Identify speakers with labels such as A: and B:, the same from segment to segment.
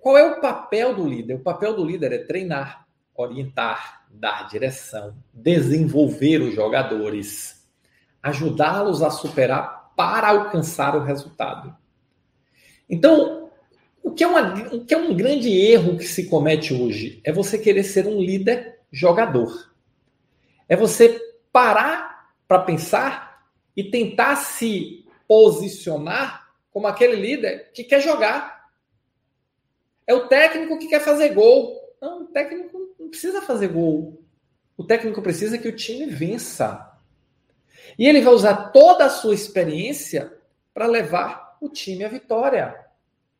A: qual é o papel do líder? O papel do líder é treinar, orientar, dar direção, desenvolver os jogadores, ajudá-los a superar para alcançar o resultado. Então, o que, é uma, o que é um grande erro que se comete hoje é você querer ser um líder jogador. É você parar para pensar e tentar se posicionar como aquele líder que quer jogar. É o técnico que quer fazer gol. Não, o técnico não precisa fazer gol. O técnico precisa que o time vença. E ele vai usar toda a sua experiência para levar o time à vitória.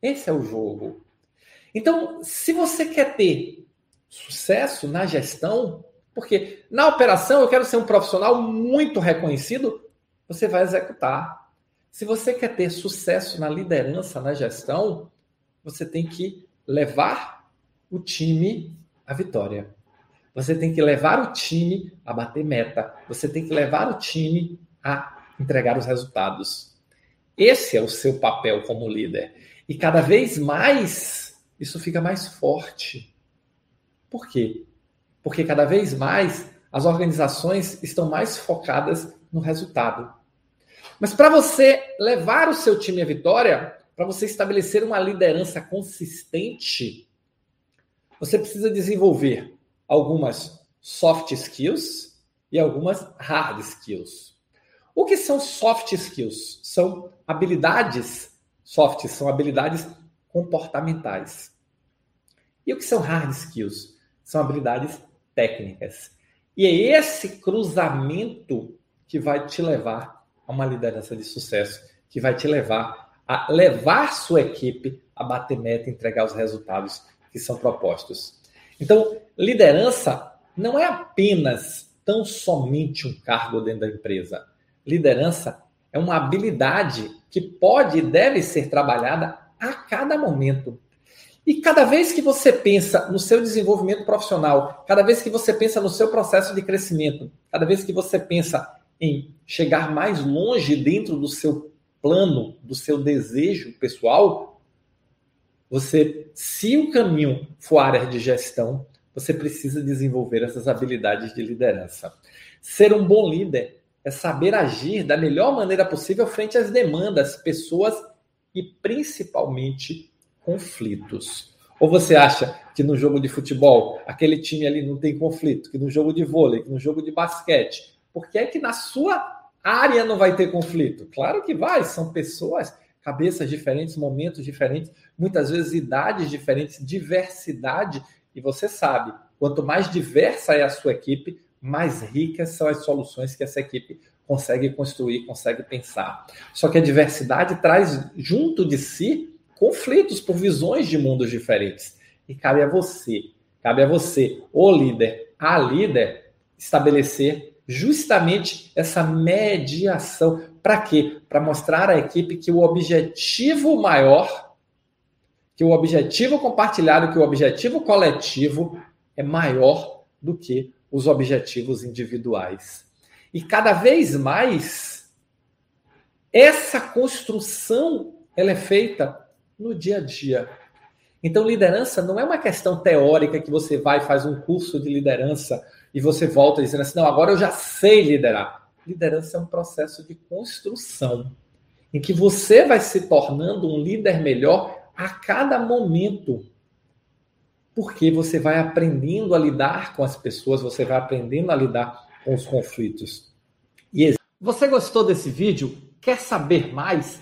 A: Esse é o jogo. Então, se você quer ter sucesso na gestão, porque na operação eu quero ser um profissional muito reconhecido, você vai executar. Se você quer ter sucesso na liderança, na gestão, você tem que levar o time à vitória. Você tem que levar o time a bater meta. Você tem que levar o time a entregar os resultados. Esse é o seu papel como líder. E cada vez mais isso fica mais forte. Por quê? Porque cada vez mais as organizações estão mais focadas no resultado. Mas para você levar o seu time à vitória, para você estabelecer uma liderança consistente, você precisa desenvolver algumas soft skills e algumas hard skills. O que são soft skills? São habilidades soft, são habilidades comportamentais. E o que são hard skills? São habilidades técnicas. E é esse cruzamento que vai te levar a uma liderança de sucesso, que vai te levar a levar sua equipe a bater meta e entregar os resultados que são propostos. Então, liderança não é apenas tão somente um cargo dentro da empresa. Liderança é uma habilidade que pode e deve ser trabalhada a cada momento. E cada vez que você pensa no seu desenvolvimento profissional, cada vez que você pensa no seu processo de crescimento, cada vez que você pensa em chegar mais longe dentro do seu plano, do seu desejo pessoal, você, se o caminho for área de gestão, você precisa desenvolver essas habilidades de liderança. Ser um bom líder é saber agir da melhor maneira possível frente às demandas, pessoas e principalmente conflitos. Ou você acha que no jogo de futebol aquele time ali não tem conflito, que no jogo de vôlei, que no jogo de basquete, por que é que na sua área não vai ter conflito? Claro que vai, são pessoas, cabeças diferentes, momentos diferentes, muitas vezes idades diferentes, diversidade, e você sabe, quanto mais diversa é a sua equipe, mais ricas são as soluções que essa equipe consegue construir, consegue pensar. Só que a diversidade traz junto de si conflitos por visões de mundos diferentes. E cabe a você, cabe a você, o líder, a líder, estabelecer justamente essa mediação. Para quê? Para mostrar à equipe que o objetivo maior, que o objetivo compartilhado, que o objetivo coletivo é maior do que os objetivos individuais. E cada vez mais essa construção ela é feita no dia a dia. Então, liderança não é uma questão teórica que você vai faz um curso de liderança e você volta dizendo assim: não, agora eu já sei liderar. Liderança é um processo de construção em que você vai se tornando um líder melhor a cada momento. Porque você vai aprendendo a lidar com as pessoas, você vai aprendendo a lidar com os conflitos. E você gostou desse vídeo? Quer saber mais?